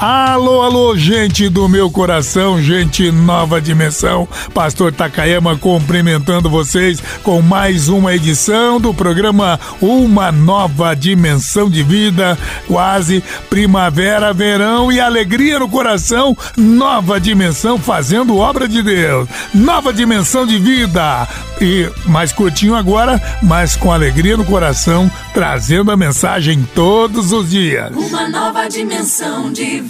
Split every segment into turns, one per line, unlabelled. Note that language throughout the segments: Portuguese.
Alô, alô, gente do meu coração, gente nova dimensão. Pastor Takayama cumprimentando vocês com mais uma edição do programa Uma Nova Dimensão de Vida. Quase primavera, verão e alegria no coração. Nova dimensão fazendo obra de Deus. Nova dimensão de vida. E mais curtinho agora, mas com alegria no coração, trazendo a mensagem todos os dias.
Uma nova dimensão de vida.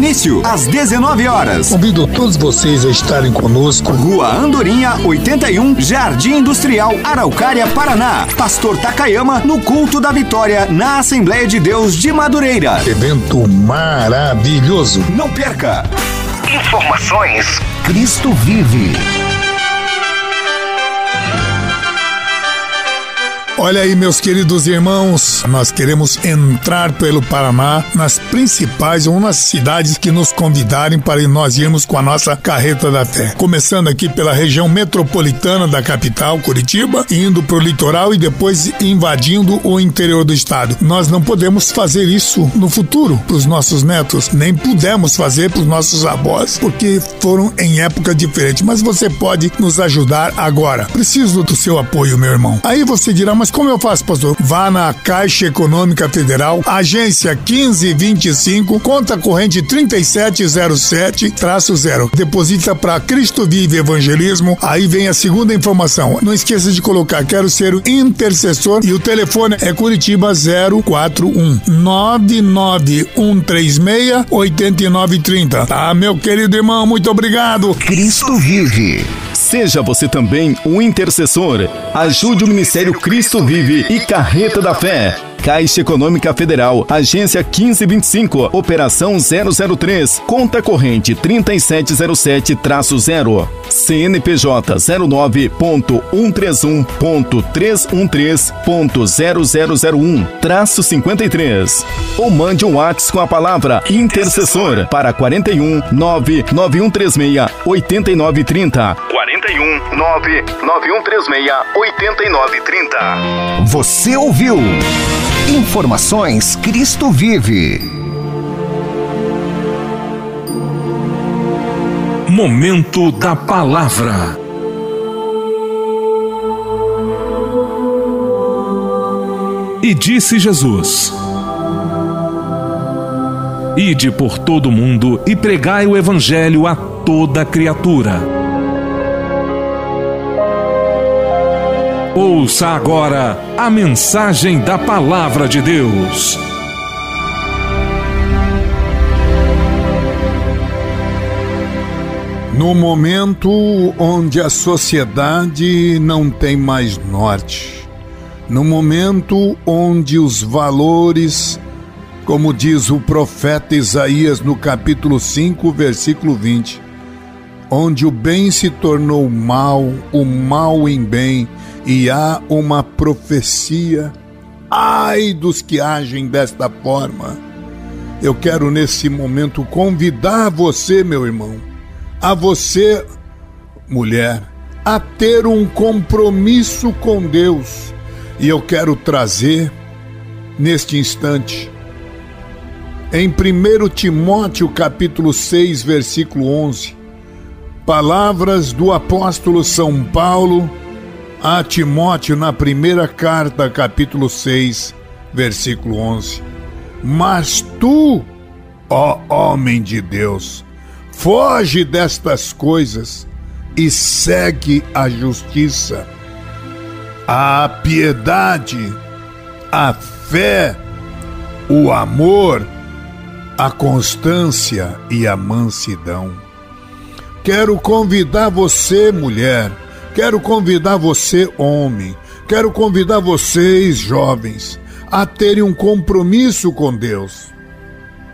Início às 19 horas.
Convido todos vocês a estarem conosco.
Rua Andorinha, 81, Jardim Industrial, Araucária, Paraná. Pastor Takayama no culto da vitória na Assembleia de Deus de Madureira.
Evento maravilhoso.
Não perca! Informações: Cristo vive.
Olha aí, meus queridos irmãos, nós queremos entrar pelo Paraná nas principais ou nas cidades que nos convidarem para nós irmos com a nossa carreta da fé. Começando aqui pela região metropolitana da capital, Curitiba, indo para o litoral e depois invadindo o interior do estado. Nós não podemos fazer isso no futuro para os nossos netos, nem pudemos fazer para os nossos avós, porque foram em época diferente. Mas você pode nos ajudar agora. Preciso do seu apoio, meu irmão. Aí você dirá, mas como eu faço, pastor? Vá na Caixa Econômica Federal, agência 1525, conta corrente 3707-0. Deposita para Cristo Vive Evangelismo. Aí vem a segunda informação. Não esqueça de colocar, quero ser o intercessor e o telefone é Curitiba 041 99136 8930. Tá, meu querido irmão, muito obrigado.
Cristo vive.
Seja você também um intercessor. Ajude o Ministério Cristo Vive e Carreta da Fé. Caixa Econômica Federal, Agência 1525, Operação 003, Conta Corrente 3707-0, CNPJ 09.131.313.0001-53. Ou mande um WhatsApp com a palavra Intercessor para 41 99136 8930.
41 99136 8930. Você ouviu? Informações Cristo Vive.
Momento da Palavra. E disse Jesus: Ide por todo o mundo e pregai o Evangelho a toda criatura. Ouça agora a mensagem da Palavra de Deus.
No momento onde a sociedade não tem mais norte, no momento onde os valores, como diz o profeta Isaías no capítulo 5, versículo 20, onde o bem se tornou mal, o mal em bem, e há uma profecia. Ai dos que agem desta forma. Eu quero nesse momento convidar você, meu irmão, a você, mulher, a ter um compromisso com Deus. E eu quero trazer neste instante em 1 Timóteo capítulo 6, versículo 11, palavras do apóstolo São Paulo a Timóteo na primeira carta, capítulo 6, versículo 11. Mas tu, ó homem de Deus, foge destas coisas e segue a justiça, a piedade, a fé, o amor, a constância e a mansidão. Quero convidar você, mulher, Quero convidar você, homem, quero convidar vocês, jovens, a terem um compromisso com Deus.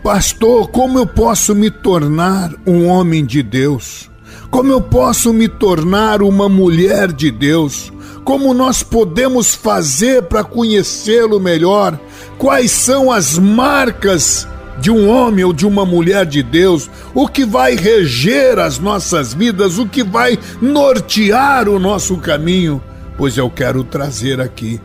Pastor, como eu posso me tornar um homem de Deus? Como eu posso me tornar uma mulher de Deus? Como nós podemos fazer para conhecê-lo melhor? Quais são as marcas de um homem ou de uma mulher de Deus? O que vai reger as nossas vidas? O que vai nortear o nosso caminho? Pois eu quero trazer aqui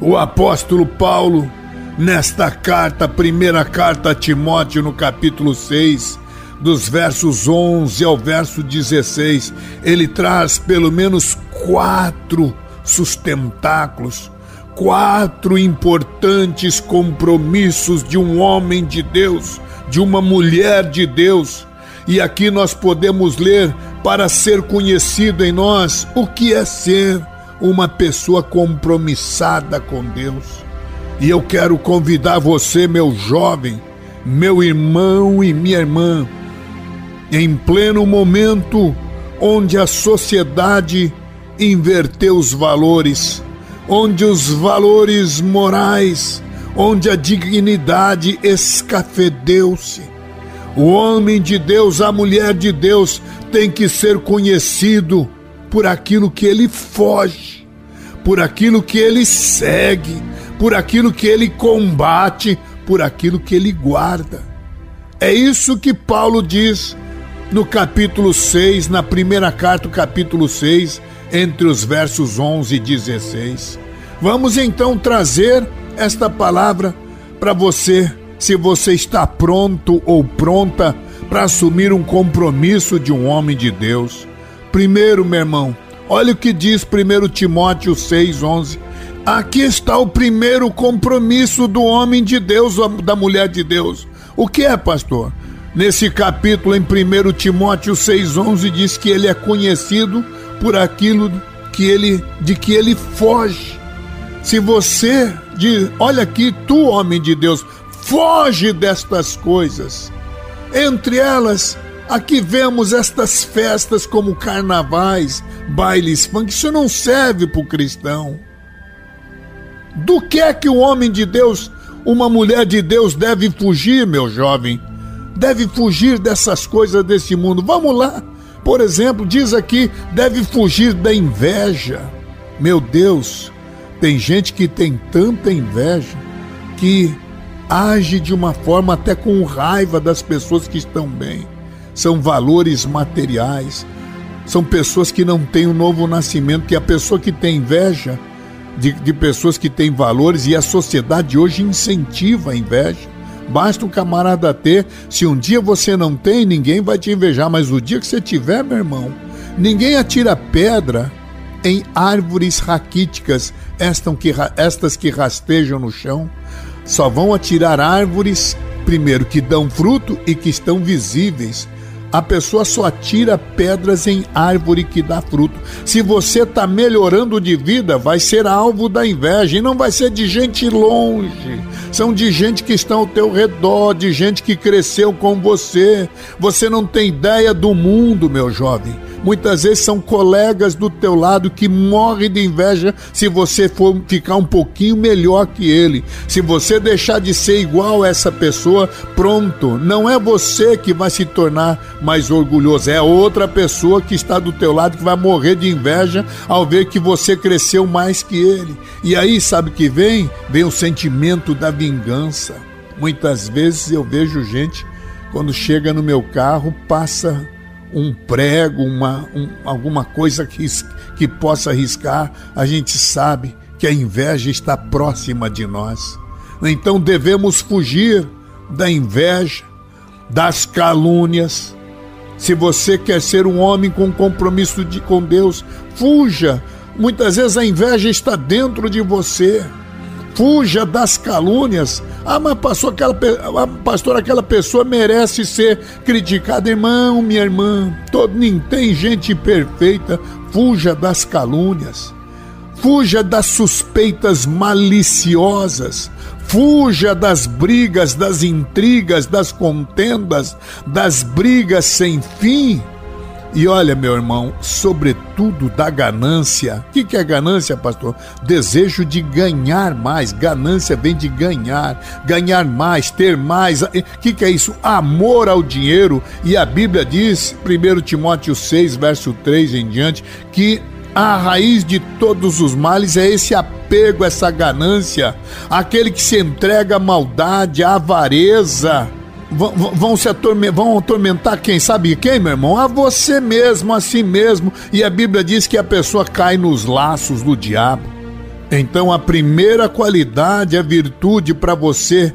o apóstolo Paulo, nesta carta, primeira carta a Timóteo, no capítulo 6, dos versos 11 ao verso 16, ele traz pelo menos quatro sustentáculos, quatro importantes compromissos de um homem de Deus, de uma mulher de Deus. E aqui nós podemos ler para ser conhecido em nós o que é ser uma pessoa compromissada com Deus. E eu quero convidar você, meu jovem, meu irmão e minha irmã, em pleno momento onde a sociedade inverteu os valores, onde os valores morais, onde a dignidade escafedeu-se. O homem de Deus, a mulher de Deus tem que ser conhecido por aquilo que ele foge, por aquilo que ele segue, por aquilo que ele combate, por aquilo que ele guarda. É isso que Paulo diz no capítulo 6, na primeira carta, capítulo 6, entre os versos 11 e 16. Vamos então trazer esta palavra para você, se você está pronto ou pronta para assumir um compromisso de um homem de Deus. Primeiro, meu irmão, olha o que diz 1 Timóteo 6, 11. Aqui está o primeiro compromisso do homem de Deus, da mulher de Deus. O que é, pastor? Nesse capítulo, em 1 Timóteo 6,11, diz que ele é conhecido por aquilo que ele, de que ele foge. Se você diz, olha aqui, tu, homem de Deus, foge destas coisas. Entre elas, aqui vemos estas festas como carnavais, bailes funk, isso não serve para o cristão. Do que é que o homem de Deus, uma mulher de Deus deve fugir, meu jovem? deve fugir dessas coisas desse mundo. Vamos lá. Por exemplo, diz aqui, deve fugir da inveja. Meu Deus, tem gente que tem tanta inveja que age de uma forma até com raiva das pessoas que estão bem. São valores materiais. São pessoas que não têm o um novo nascimento, que a pessoa que tem inveja de, de pessoas que têm valores e a sociedade hoje incentiva a inveja Basta um camarada ter. Se um dia você não tem, ninguém vai te invejar. Mas o dia que você tiver, meu irmão, ninguém atira pedra em árvores raquíticas, estas que rastejam no chão. Só vão atirar árvores, primeiro, que dão fruto e que estão visíveis. A pessoa só tira pedras em árvore que dá fruto. Se você está melhorando de vida, vai ser alvo da inveja e não vai ser de gente longe. São de gente que está ao teu redor, de gente que cresceu com você. Você não tem ideia do mundo, meu jovem. Muitas vezes são colegas do teu lado que morrem de inveja se você for ficar um pouquinho melhor que ele. Se você deixar de ser igual a essa pessoa, pronto, não é você que vai se tornar mais orgulhoso, é outra pessoa que está do teu lado que vai morrer de inveja ao ver que você cresceu mais que ele. E aí, sabe o que vem? Vem o sentimento da vingança. Muitas vezes eu vejo gente quando chega no meu carro, passa um prego, uma, um, alguma coisa que, que possa arriscar, a gente sabe que a inveja está próxima de nós. Então devemos fugir da inveja, das calúnias. Se você quer ser um homem com compromisso de, com Deus, fuja. Muitas vezes a inveja está dentro de você. Fuja das calúnias. Ah, mas pastor, aquela, ah, pastor, aquela pessoa merece ser criticada. Irmão, minha irmã, todo, nem tem gente perfeita. Fuja das calúnias. Fuja das suspeitas maliciosas. Fuja das brigas, das intrigas, das contendas, das brigas sem fim. E olha, meu irmão, sobretudo da ganância. O que, que é ganância, pastor? Desejo de ganhar mais. Ganância vem de ganhar, ganhar mais, ter mais. O que, que é isso? Amor ao dinheiro. E a Bíblia diz, 1 Timóteo 6, verso 3 em diante, que a raiz de todos os males é esse apego, essa ganância, aquele que se entrega à maldade, à avareza vão, se atormentar, vão atormentar quem sabe quem, meu irmão? A você mesmo, a si mesmo. E a Bíblia diz que a pessoa cai nos laços do diabo. Então a primeira qualidade, a virtude para você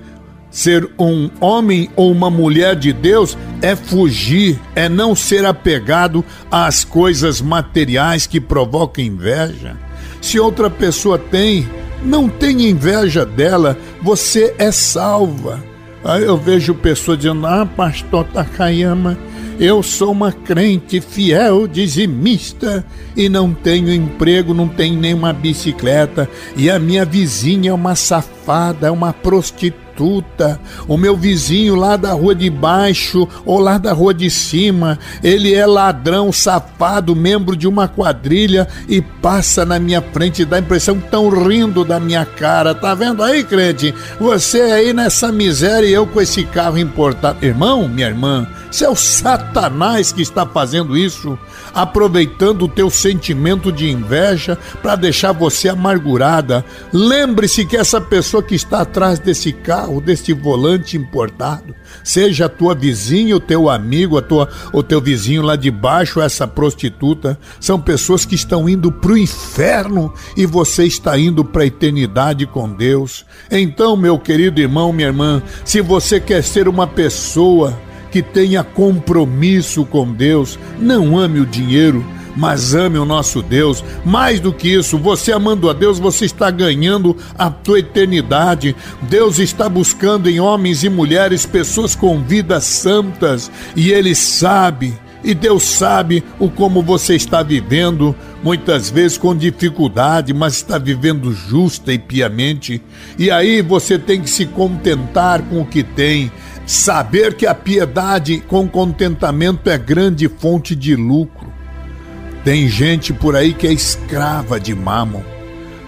ser um homem ou uma mulher de Deus é fugir, é não ser apegado às coisas materiais que provocam inveja. Se outra pessoa tem, não tenha inveja dela, você é salva. Aí eu vejo pessoas dizendo: Ah, pastor Takayama, eu sou uma crente fiel, dizimista e não tenho emprego, não tenho nenhuma bicicleta e a minha vizinha é uma safada, é uma prostituta prostituta, o meu vizinho lá da rua de baixo ou lá da rua de cima, ele é ladrão, safado, membro de uma quadrilha e passa na minha frente e dá a impressão que estão rindo da minha cara. Tá vendo aí, crente? Você aí nessa miséria e eu com esse carro importado. Irmão, minha irmã, se é o Satanás que está fazendo isso, aproveitando o teu sentimento de inveja para deixar você amargurada. Lembre-se que essa pessoa que está atrás desse carro, desse volante importado, seja a tua vizinha, o teu amigo, a tua, o teu vizinho lá de baixo, essa prostituta, são pessoas que estão indo para o inferno e você está indo para a eternidade com Deus. Então, meu querido irmão, minha irmã, se você quer ser uma pessoa que tenha compromisso com Deus. Não ame o dinheiro, mas ame o nosso Deus. Mais do que isso, você amando a Deus, você está ganhando a tua eternidade. Deus está buscando em homens e mulheres pessoas com vidas santas e Ele sabe. E Deus sabe o como você está vivendo, muitas vezes com dificuldade, mas está vivendo justa e piamente. E aí você tem que se contentar com o que tem Saber que a piedade com contentamento é grande fonte de lucro. Tem gente por aí que é escrava de mamon.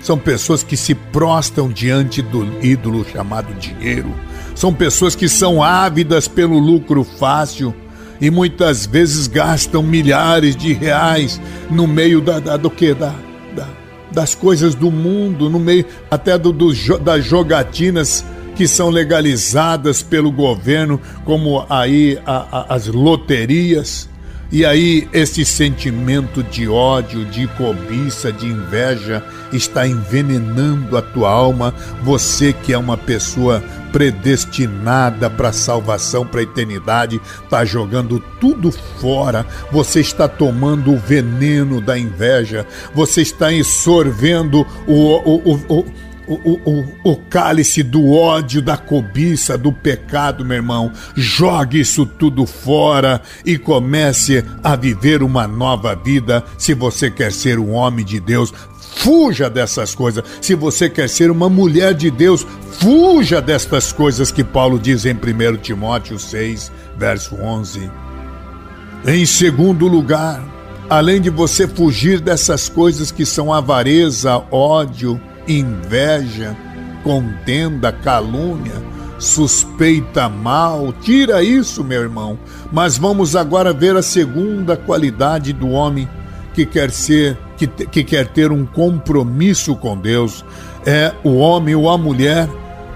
São pessoas que se prostam diante do ídolo chamado dinheiro. São pessoas que são ávidas pelo lucro fácil e muitas vezes gastam milhares de reais no meio da, da do que da, da, das coisas do mundo, no meio até do, do das jogatinas que são legalizadas pelo governo, como aí a, a, as loterias. E aí esse sentimento de ódio, de cobiça, de inveja está envenenando a tua alma. Você que é uma pessoa predestinada para salvação, para eternidade, está jogando tudo fora. Você está tomando o veneno da inveja. Você está sorvendo o, o, o, o o, o, o cálice do ódio, da cobiça, do pecado, meu irmão. Jogue isso tudo fora e comece a viver uma nova vida. Se você quer ser um homem de Deus, fuja dessas coisas. Se você quer ser uma mulher de Deus, fuja destas coisas que Paulo diz em 1 Timóteo 6, verso 11. Em segundo lugar, além de você fugir dessas coisas que são avareza, ódio, inveja, contenda, calúnia, suspeita mal. Tira isso, meu irmão. Mas vamos agora ver a segunda qualidade do homem que quer ser, que, que quer ter um compromisso com Deus. É o homem ou a mulher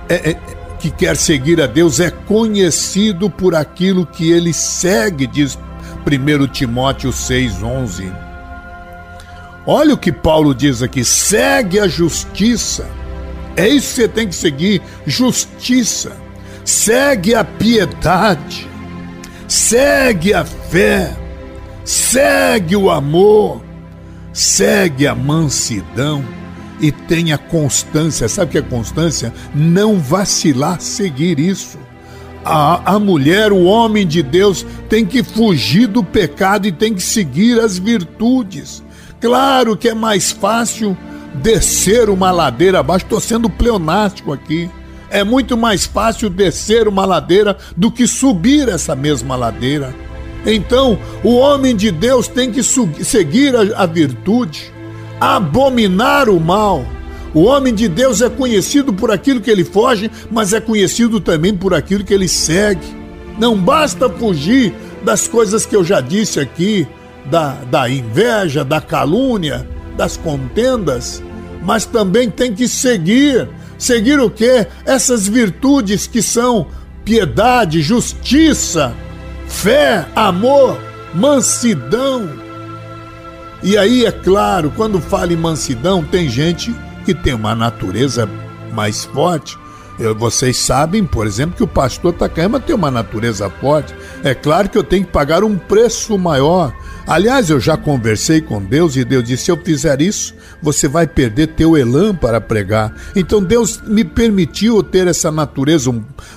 é, é, que quer seguir a Deus é conhecido por aquilo que ele segue, diz 1 Timóteo 6,11. Olha o que Paulo diz aqui: segue a justiça. É isso que você tem que seguir: justiça. Segue a piedade. Segue a fé. Segue o amor. Segue a mansidão e tenha constância. Sabe o que é constância? Não vacilar seguir isso. A, a mulher, o homem de Deus, tem que fugir do pecado e tem que seguir as virtudes. Claro que é mais fácil descer uma ladeira abaixo, estou sendo pleonástico aqui. É muito mais fácil descer uma ladeira do que subir essa mesma ladeira. Então, o homem de Deus tem que seguir a, a virtude, abominar o mal. O homem de Deus é conhecido por aquilo que ele foge, mas é conhecido também por aquilo que ele segue. Não basta fugir das coisas que eu já disse aqui, da, da inveja, da calúnia, das contendas, mas também tem que seguir. Seguir o quê? Essas virtudes que são piedade, justiça, fé, amor, mansidão. E aí, é claro, quando fala em mansidão, tem gente que tem uma natureza mais forte. Eu, vocês sabem, por exemplo, que o pastor Takayama tem uma natureza forte. É claro que eu tenho que pagar um preço maior. Aliás, eu já conversei com Deus e Deus disse: se eu fizer isso, você vai perder teu elan para pregar. Então Deus me permitiu ter essa natureza,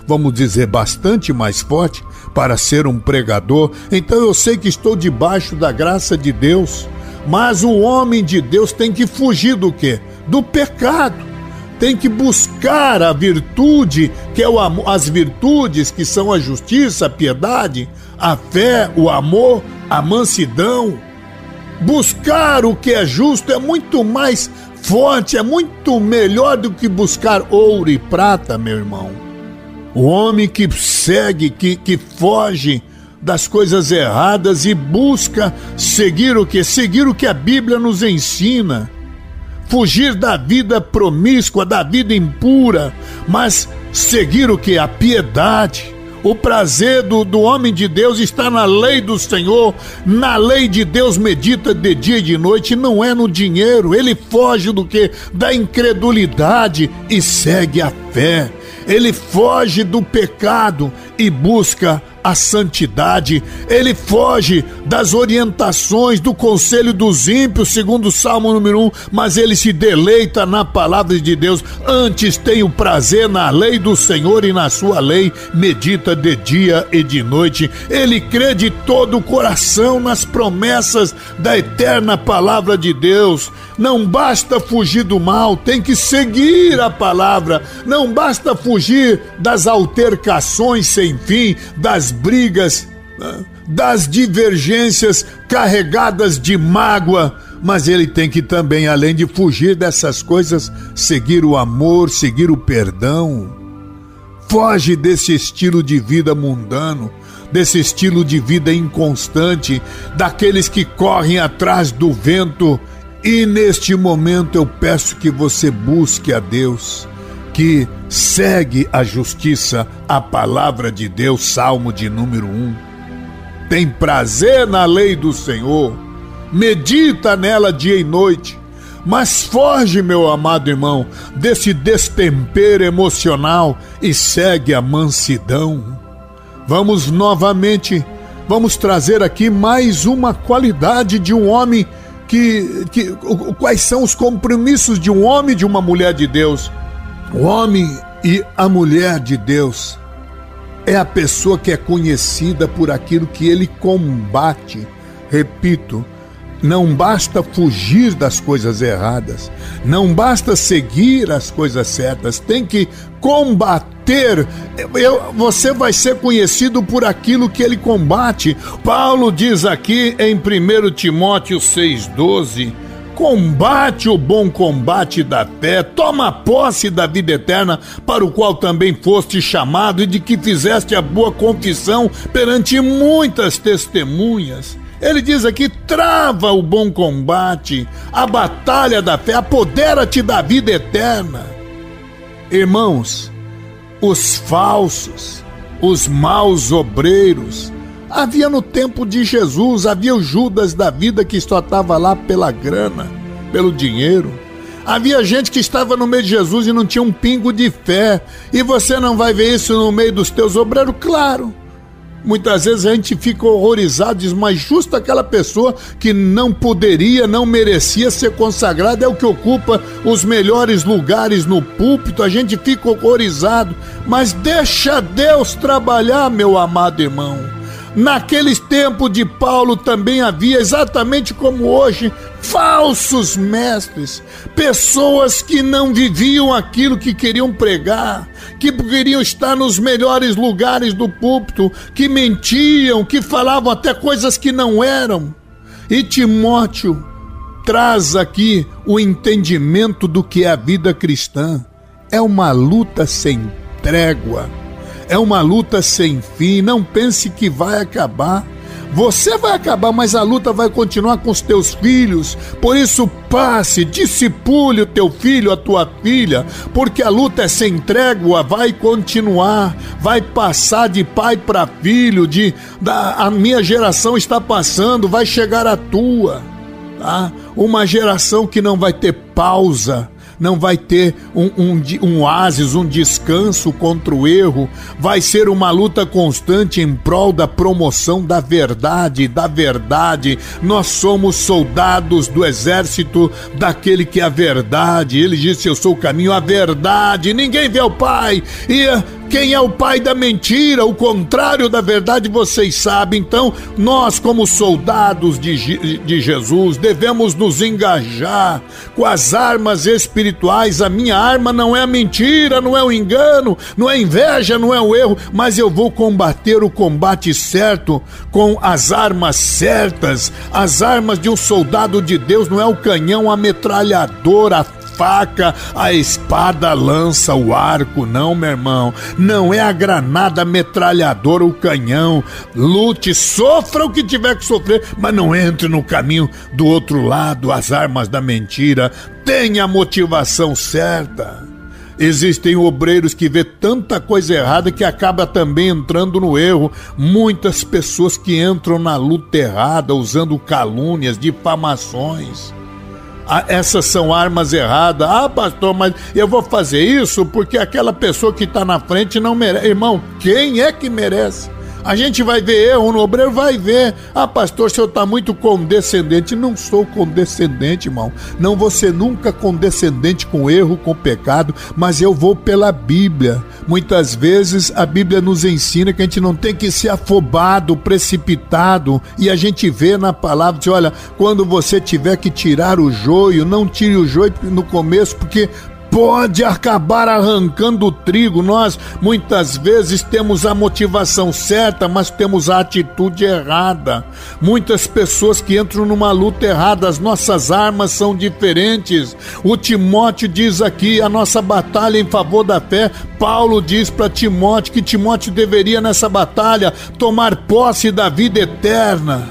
vamos dizer, bastante mais forte para ser um pregador. Então eu sei que estou debaixo da graça de Deus. Mas o homem de Deus tem que fugir do quê? Do pecado tem que buscar a virtude, que é o amor, as virtudes que são a justiça, a piedade, a fé, o amor, a mansidão. Buscar o que é justo é muito mais forte, é muito melhor do que buscar ouro e prata, meu irmão. O homem que segue, que, que foge das coisas erradas e busca seguir o que? Seguir o que a Bíblia nos ensina fugir da vida promíscua, da vida impura, mas seguir o que? A piedade. O prazer do, do homem de Deus está na lei do Senhor, na lei de Deus medita de dia e de noite, não é no dinheiro. Ele foge do que? Da incredulidade e segue a fé. Ele foge do pecado e busca a santidade, ele foge das orientações do conselho dos ímpios, segundo o Salmo número 1, mas ele se deleita na palavra de Deus. Antes tem o prazer na lei do Senhor e na sua lei medita de dia e de noite. Ele crê de todo o coração nas promessas da eterna palavra de Deus. Não basta fugir do mal, tem que seguir a palavra. Não basta fugir das altercações sem fim, das brigas, né, das divergências carregadas de mágoa, mas ele tem que também, além de fugir dessas coisas, seguir o amor, seguir o perdão. Foge desse estilo de vida mundano, desse estilo de vida inconstante, daqueles que correm atrás do vento. E neste momento eu peço que você busque a Deus que segue a justiça, a palavra de Deus, Salmo de número 1. Tem prazer na lei do Senhor, medita nela dia e noite, mas foge, meu amado irmão, desse destempero emocional e segue a mansidão. Vamos novamente, vamos trazer aqui mais uma qualidade de um homem que, que quais são os compromissos de um homem e de uma mulher de Deus. O homem e a mulher de Deus é a pessoa que é conhecida por aquilo que ele combate. Repito, não basta fugir das coisas erradas, não basta seguir as coisas certas, tem que combater. Eu, você vai ser conhecido por aquilo que ele combate. Paulo diz aqui em 1 Timóteo 6,12 Combate o bom combate da fé, toma posse da vida eterna, para o qual também foste chamado e de que fizeste a boa confissão perante muitas testemunhas. Ele diz aqui: trava o bom combate, a batalha da fé, apodera-te da vida eterna. Irmãos, os falsos, os maus obreiros, Havia no tempo de Jesus, havia o Judas da vida que só estava lá pela grana, pelo dinheiro. Havia gente que estava no meio de Jesus e não tinha um pingo de fé. E você não vai ver isso no meio dos teus obreiros? Claro. Muitas vezes a gente fica horrorizado, diz, mas justo aquela pessoa que não poderia, não merecia ser consagrada é o que ocupa os melhores lugares no púlpito, a gente fica horrorizado. Mas deixa Deus trabalhar, meu amado irmão. Naqueles tempos de Paulo também havia, exatamente como hoje, falsos mestres, pessoas que não viviam aquilo que queriam pregar, que queriam estar nos melhores lugares do púlpito, que mentiam, que falavam até coisas que não eram. E Timóteo traz aqui o entendimento do que é a vida cristã. É uma luta sem trégua é uma luta sem fim. Não pense que vai acabar. Você vai acabar, mas a luta vai continuar com os teus filhos. Por isso, passe, discipule o teu filho, a tua filha, porque a luta é sem trégua, vai continuar, vai passar de pai para filho, de da, a minha geração está passando, vai chegar a tua, tá? Uma geração que não vai ter pausa, não vai ter um, um, um oásis, um descanso contra o erro, vai ser uma luta constante em prol da promoção da verdade, da verdade. Nós somos soldados do exército daquele que é a verdade. Ele disse: Eu sou o caminho, a verdade. Ninguém vê o Pai. E quem é o pai da mentira, o contrário da verdade, vocês sabem. Então, nós, como soldados de, de Jesus, devemos nos engajar com as armas espirituais. A minha arma não é a mentira, não é o engano, não é inveja, não é o erro, mas eu vou combater o combate certo com as armas certas. As armas de um soldado de Deus não é o canhão, a metralhadora, a faca, a espada, a lança, o arco, não, meu irmão. Não é a granada metralhadora, o canhão. Lute, sofra o que tiver que sofrer, mas não entre no caminho do outro lado, as armas da mentira. Tenha a motivação certa. Existem obreiros que vê tanta coisa errada que acaba também entrando no erro. Muitas pessoas que entram na luta errada usando calúnias, difamações. Ah, essas são armas erradas. Ah, pastor, mas eu vou fazer isso porque aquela pessoa que está na frente não merece. Irmão, quem é que merece? A gente vai ver erro no obreiro, vai ver. Ah, pastor, o senhor está muito condescendente. Não sou condescendente, irmão. Não vou ser nunca condescendente com erro, com pecado, mas eu vou pela Bíblia. Muitas vezes a Bíblia nos ensina que a gente não tem que ser afobado, precipitado, e a gente vê na palavra, diz, olha, quando você tiver que tirar o joio, não tire o joio no começo, porque pode acabar arrancando o trigo. Nós muitas vezes temos a motivação certa, mas temos a atitude errada. Muitas pessoas que entram numa luta errada, as nossas armas são diferentes. O Timóteo diz aqui a nossa batalha em favor da fé. Paulo diz para Timóteo que Timóteo deveria nessa batalha tomar posse da vida eterna.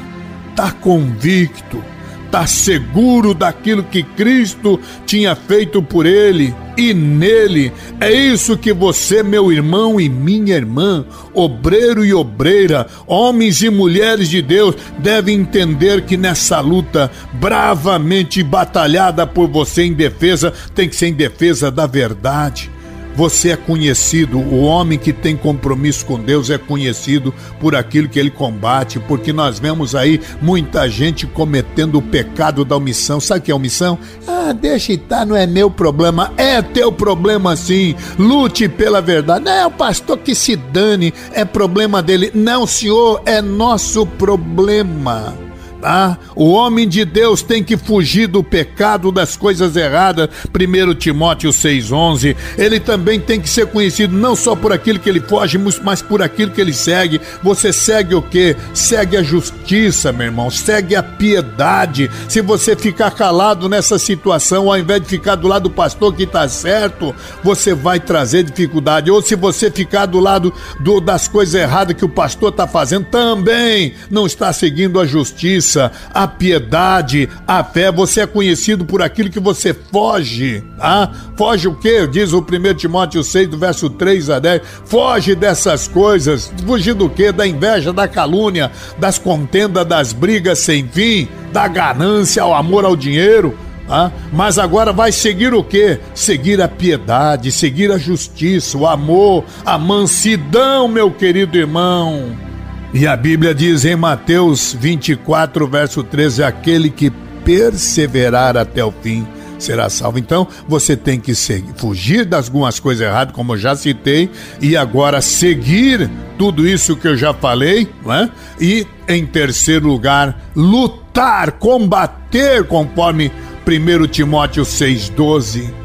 Tá convicto está seguro daquilo que Cristo tinha feito por ele e nele. É isso que você, meu irmão e minha irmã, obreiro e obreira, homens e mulheres de Deus, devem entender que nessa luta bravamente batalhada por você em defesa, tem que ser em defesa da verdade você é conhecido, o homem que tem compromisso com Deus é conhecido por aquilo que ele combate, porque nós vemos aí muita gente cometendo o pecado da omissão. Sabe o que é omissão? Ah, deixa estar, não é meu problema. É teu problema sim. Lute pela verdade. Não é o pastor que se dane, é problema dele. Não, senhor, é nosso problema. Ah, o homem de Deus tem que fugir do pecado, das coisas erradas. 1 Timóteo 6,11. Ele também tem que ser conhecido não só por aquilo que ele foge, mas por aquilo que ele segue. Você segue o que? Segue a justiça, meu irmão. Segue a piedade. Se você ficar calado nessa situação, ao invés de ficar do lado do pastor que está certo, você vai trazer dificuldade. Ou se você ficar do lado do, das coisas erradas que o pastor está fazendo, também não está seguindo a justiça justiça, a piedade, a fé. Você é conhecido por aquilo que você foge. Ah, foge o quê? Diz o 1 Timóteo 6, do verso 3 a 10. Foge dessas coisas. Fugir do quê? Da inveja, da calúnia, das contendas, das brigas sem fim, da ganância, ao amor ao dinheiro. Ah, mas agora vai seguir o quê? Seguir a piedade, seguir a justiça, o amor, a mansidão, meu querido irmão. E a Bíblia diz em Mateus 24, verso 13: aquele que perseverar até o fim será salvo. Então, você tem que seguir, fugir das algumas coisas erradas, como eu já citei, e agora seguir tudo isso que eu já falei, né? E em terceiro lugar, lutar, combater conforme 1 Timóteo 6:12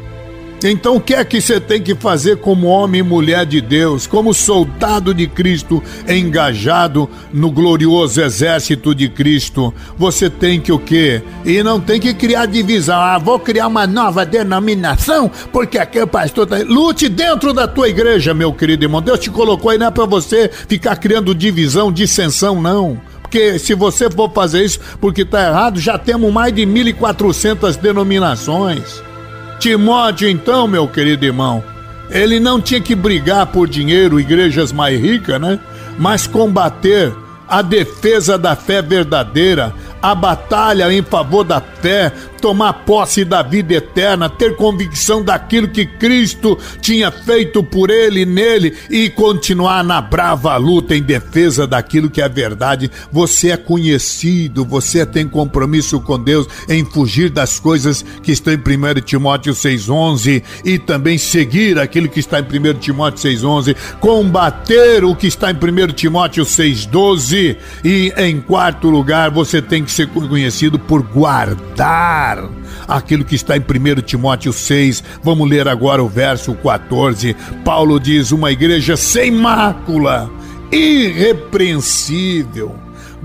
então, o que é que você tem que fazer como homem e mulher de Deus, como soldado de Cristo, engajado no glorioso exército de Cristo? Você tem que o quê? E não tem que criar divisão. Ah, vou criar uma nova denominação, porque aqui o pastor tá... Lute dentro da tua igreja, meu querido irmão. Deus te colocou aí, não é para você ficar criando divisão, dissensão, não. Porque se você for fazer isso porque tá errado, já temos mais de 1.400 denominações. Timóteo, então, meu querido irmão, ele não tinha que brigar por dinheiro, igrejas mais ricas, né? Mas combater a defesa da fé verdadeira, a batalha em favor da fé, tomar posse da vida eterna, ter convicção daquilo que Cristo tinha feito por ele nele e continuar na brava luta em defesa daquilo que é verdade. Você é conhecido, você tem compromisso com Deus em fugir das coisas que estão em 1 Timóteo 6:11 e também seguir aquilo que está em 1 Timóteo 6:11, combater o que está em 1 Timóteo 6:12 e em quarto lugar, você tem que ser conhecido por guardar aquilo que está em 1 Timóteo 6. Vamos ler agora o verso 14. Paulo diz: Uma igreja sem mácula, irrepreensível.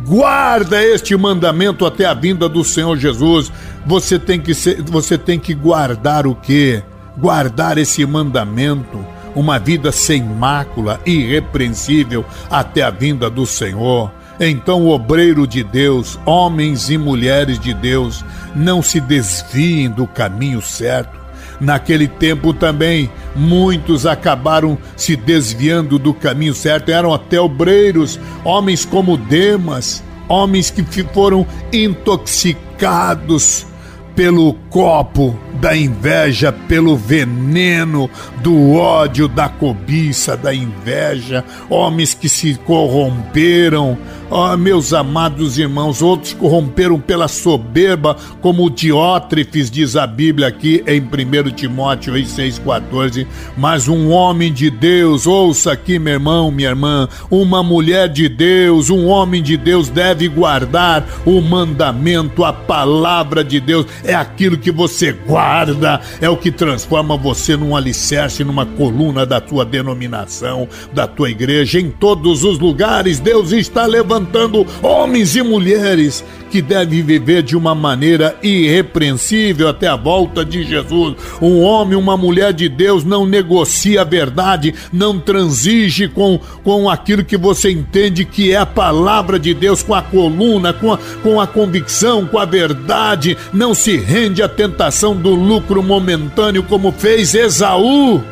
Guarda este mandamento até a vinda do Senhor Jesus. Você tem que ser, você tem que guardar o quê? Guardar esse mandamento uma vida sem mácula, irrepreensível até a vinda do Senhor. Então, obreiro de Deus, homens e mulheres de Deus, não se desviem do caminho certo. Naquele tempo também, muitos acabaram se desviando do caminho certo, eram até obreiros, homens como Demas, homens que foram intoxicados pelo copo da inveja, pelo veneno do ódio, da cobiça, da inveja, homens que se corromperam, oh, meus amados irmãos, outros corromperam pela soberba, como Diótrefes diz a Bíblia aqui em 1 Timóteo 6,14. Mas um homem de Deus, ouça aqui, meu irmão, minha irmã, uma mulher de Deus, um homem de Deus deve guardar o mandamento, a palavra de Deus é aquilo que você guarda, é o que transforma você num alicerce, numa coluna da tua denominação, da tua igreja. Em todos os lugares, Deus está levantando homens e mulheres que devem viver de uma maneira irrepreensível até a volta de Jesus. Um homem, uma mulher de Deus não negocia a verdade, não transige com, com aquilo que você entende que é a palavra de Deus, com a coluna, com a, com a convicção, com a verdade, não se rende à tentação do lucro momentâneo, como fez Esaú,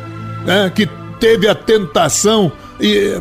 né, que teve a tentação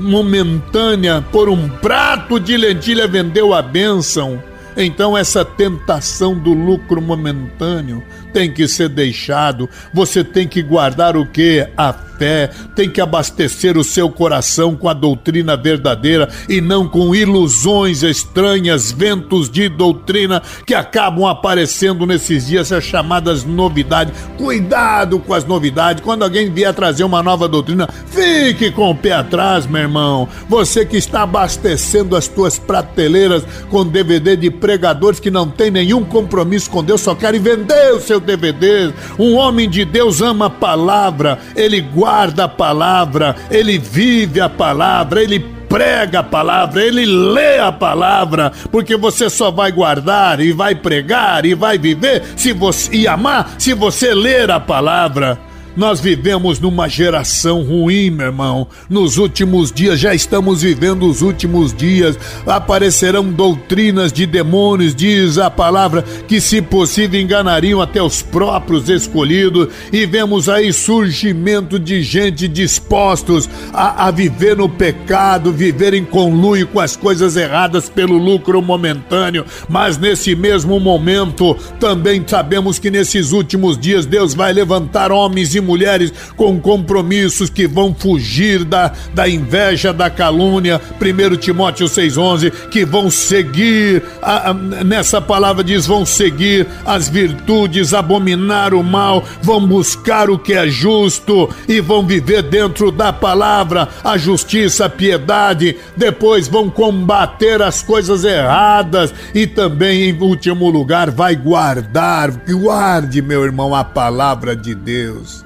momentânea por um prato de lentilha vendeu a bênção. Então, essa tentação do lucro momentâneo tem que ser deixado. Você tem que guardar o que? A fé, tem que abastecer o seu coração com a doutrina verdadeira e não com ilusões estranhas, ventos de doutrina que acabam aparecendo nesses dias, as chamadas novidades. Cuidado com as novidades. Quando alguém vier trazer uma nova doutrina, fique com o pé atrás, meu irmão. Você que está abastecendo as tuas prateleiras com DVD de pregadores que não tem nenhum compromisso com Deus, só querem vender o seu DVD. Um homem de Deus ama a palavra, ele guarda a palavra, ele vive a palavra, ele prega a palavra, ele lê a palavra, porque você só vai guardar e vai pregar e vai viver se você e amar se você ler a palavra. Nós vivemos numa geração ruim, meu irmão. Nos últimos dias, já estamos vivendo os últimos dias. Aparecerão doutrinas de demônios, diz a palavra, que se possível enganariam até os próprios escolhidos. E vemos aí surgimento de gente dispostos a, a viver no pecado, viver em conluio com as coisas erradas pelo lucro momentâneo. Mas nesse mesmo momento, também sabemos que nesses últimos dias Deus vai levantar homens e mulheres com compromissos que vão fugir da, da inveja, da calúnia, 1 Timóteo 6,11, que vão seguir, a, a, nessa palavra diz, vão seguir as virtudes, abominar o mal, vão buscar o que é justo e vão viver dentro da palavra, a justiça, a piedade, depois vão combater as coisas erradas e também, em último lugar, vai guardar, guarde, meu irmão, a palavra de Deus.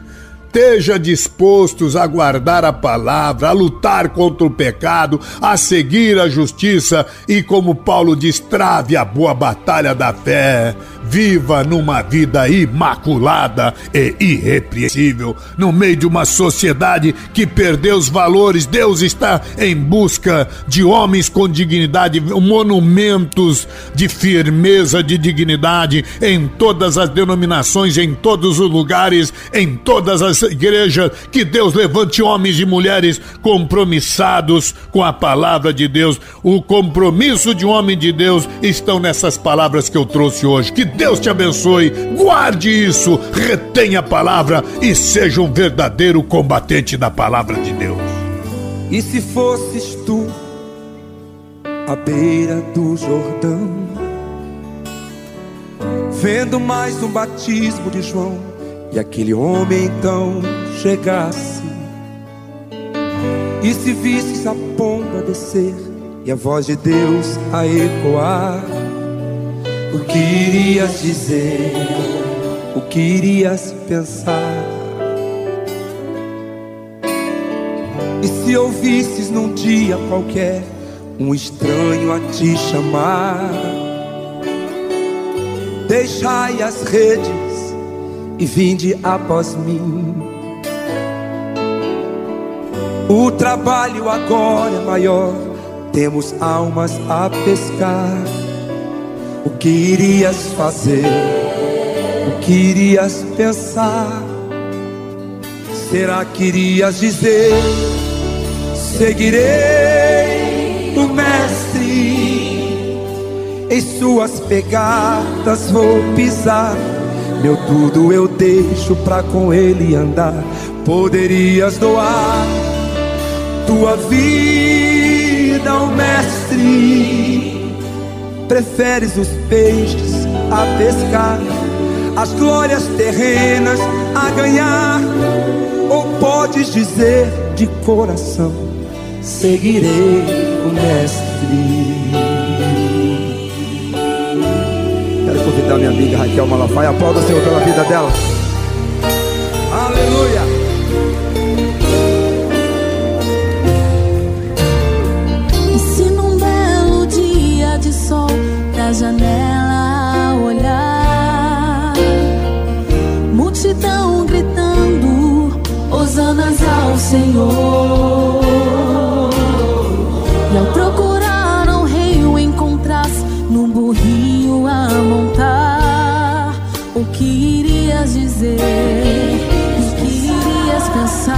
Esteja dispostos a guardar a palavra, a lutar contra o pecado, a seguir a justiça e, como Paulo diz, trave a boa batalha da fé. Viva numa vida imaculada e irrepreensível, no meio de uma sociedade que perdeu os valores. Deus está em busca de homens com dignidade, monumentos de firmeza, de dignidade em todas as denominações, em todos os lugares, em todas as igrejas. Que Deus levante homens e mulheres compromissados com a palavra de Deus. O compromisso de um homem de Deus estão nessas palavras que eu trouxe hoje. Que Deus te abençoe, guarde isso, retenha a palavra e seja um verdadeiro combatente da palavra de Deus.
E se fosses tu à beira do Jordão, vendo mais um batismo de João, e aquele homem então chegasse, e se visses a pomba descer, e a voz de Deus a ecoar o que irias dizer? O que irias pensar? E se ouvisses num dia qualquer um estranho a te chamar? Deixai as redes e vinde após mim. O trabalho agora é maior, temos almas a pescar. O que irias fazer? O que irias pensar? Será que irias dizer? Seguirei o Mestre, em suas pegadas vou pisar. Meu tudo eu deixo pra com ele andar. Poderias doar tua vida ao Mestre Preferes os peixes a pescar, as glórias terrenas a ganhar? Ou podes dizer de coração: Seguirei o Mestre? Quero convidar minha amiga Raquel Malafaia. Aplauda o Senhor pela vida dela. Aleluia.
Senhor. E ao procurar um rei o encontrasse num burrinho a montar, o que irias dizer? O que irias pensar?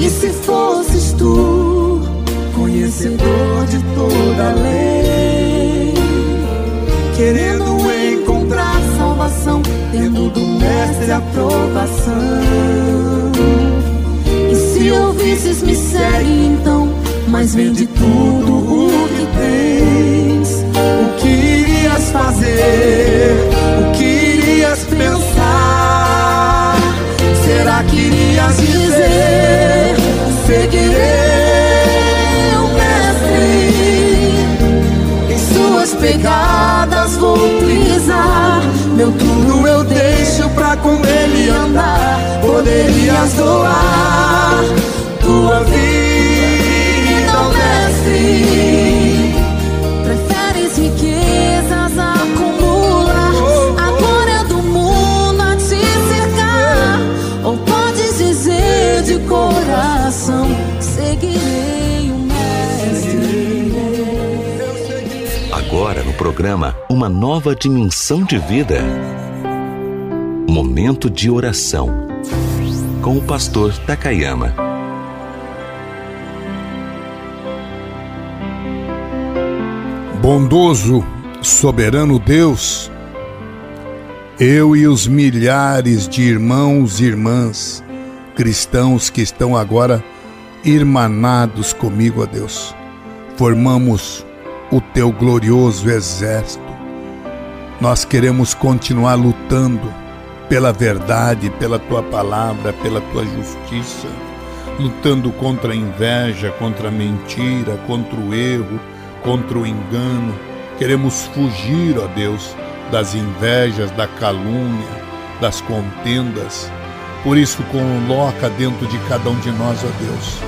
E se fosses tu? conhecedor de toda a lei, querendo encontrar salvação, do Mestre aprovação. E se ouvisses, me segue então, mas vende tudo o que tens. O que irias fazer? O que com ele andar. Poderias doar tua vida ao mestre. Preferes riquezas acumular, a glória do mundo a te cercar. Ou podes dizer de coração: seguirei.
Agora no programa Uma Nova Dimensão de Vida. Momento de oração com o pastor Takayama.
Bondoso, soberano Deus, Eu e os milhares de irmãos e irmãs cristãos que estão agora irmanados comigo, ó Deus, formamos o teu glorioso exército. Nós queremos continuar lutando pela verdade, pela tua palavra, pela tua justiça, lutando contra a inveja, contra a mentira, contra o erro, contra o engano. Queremos fugir, ó Deus, das invejas, da calúnia, das contendas. Por isso, coloca dentro de cada um de nós, ó Deus,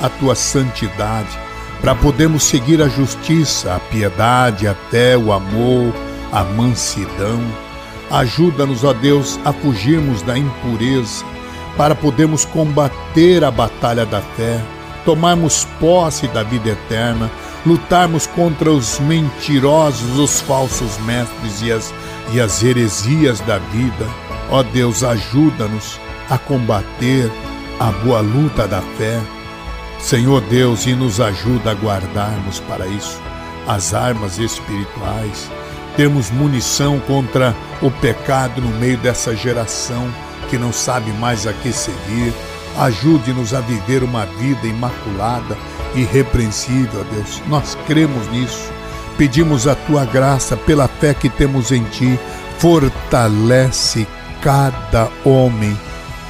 a tua santidade, para podermos seguir a justiça, a piedade, até o amor, a mansidão. Ajuda-nos, ó Deus, a fugirmos da impureza, para podermos combater a batalha da fé, tomarmos posse da vida eterna, lutarmos contra os mentirosos, os falsos mestres e as, e as heresias da vida. Ó Deus, ajuda-nos a combater a boa luta da fé. Senhor Deus, e nos ajuda a guardarmos para isso as armas espirituais. Temos munição contra o pecado no meio dessa geração que não sabe mais a que seguir. Ajude-nos a viver uma vida imaculada, irrepreensível, Deus. Nós cremos nisso. Pedimos a tua graça pela fé que temos em ti. Fortalece cada homem,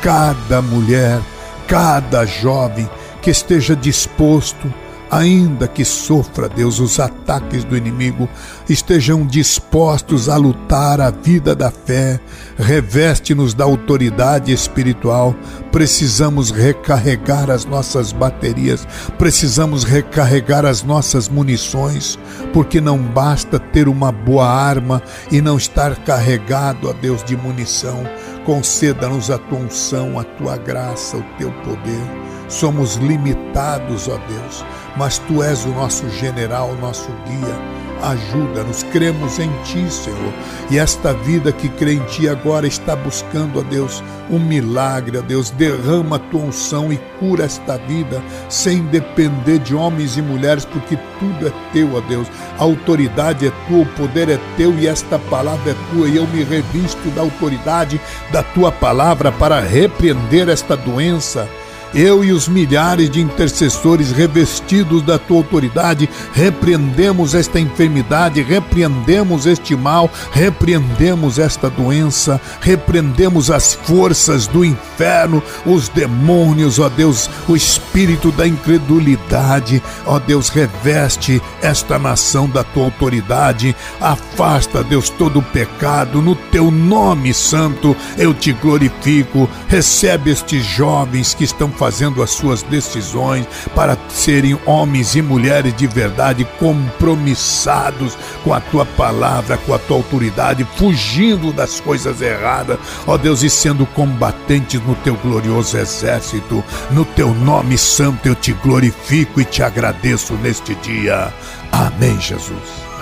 cada mulher, cada jovem que esteja disposto ainda que sofra, Deus, os ataques do inimigo, estejam dispostos a lutar a vida da fé, reveste-nos da autoridade espiritual. Precisamos recarregar as nossas baterias, precisamos recarregar as nossas munições, porque não basta ter uma boa arma e não estar carregado, a Deus, de munição. Conceda-nos a tua unção, a tua graça, o teu poder. Somos limitados, ó Deus mas tu és o nosso general, nosso guia. Ajuda-nos, cremos em ti, Senhor. E esta vida que crê em ti agora está buscando, ó Deus, um milagre, ó Deus. Derrama a tua unção e cura esta vida sem depender de homens e mulheres, porque tudo é teu, ó Deus. A autoridade é tua, o poder é teu e esta palavra é tua. E eu me revisto da autoridade da tua palavra para repreender esta doença eu e os milhares de intercessores revestidos da tua autoridade repreendemos esta enfermidade, repreendemos este mal, repreendemos esta doença, repreendemos as forças do inferno, os demônios, ó Deus, o espírito da incredulidade, ó Deus, reveste esta nação da tua autoridade, afasta, Deus, todo o pecado, no teu nome santo. Eu te glorifico, recebe estes jovens que estão fazendo as suas decisões para serem homens e mulheres de verdade compromissados com a tua palavra, com a tua autoridade, fugindo das coisas erradas, ó Deus, e sendo combatentes no teu glorioso exército. No teu nome santo eu te glorifico e te agradeço neste dia. Amém, Jesus.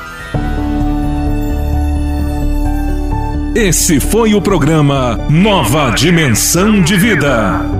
Esse foi o programa Nova Dimensão de Vida.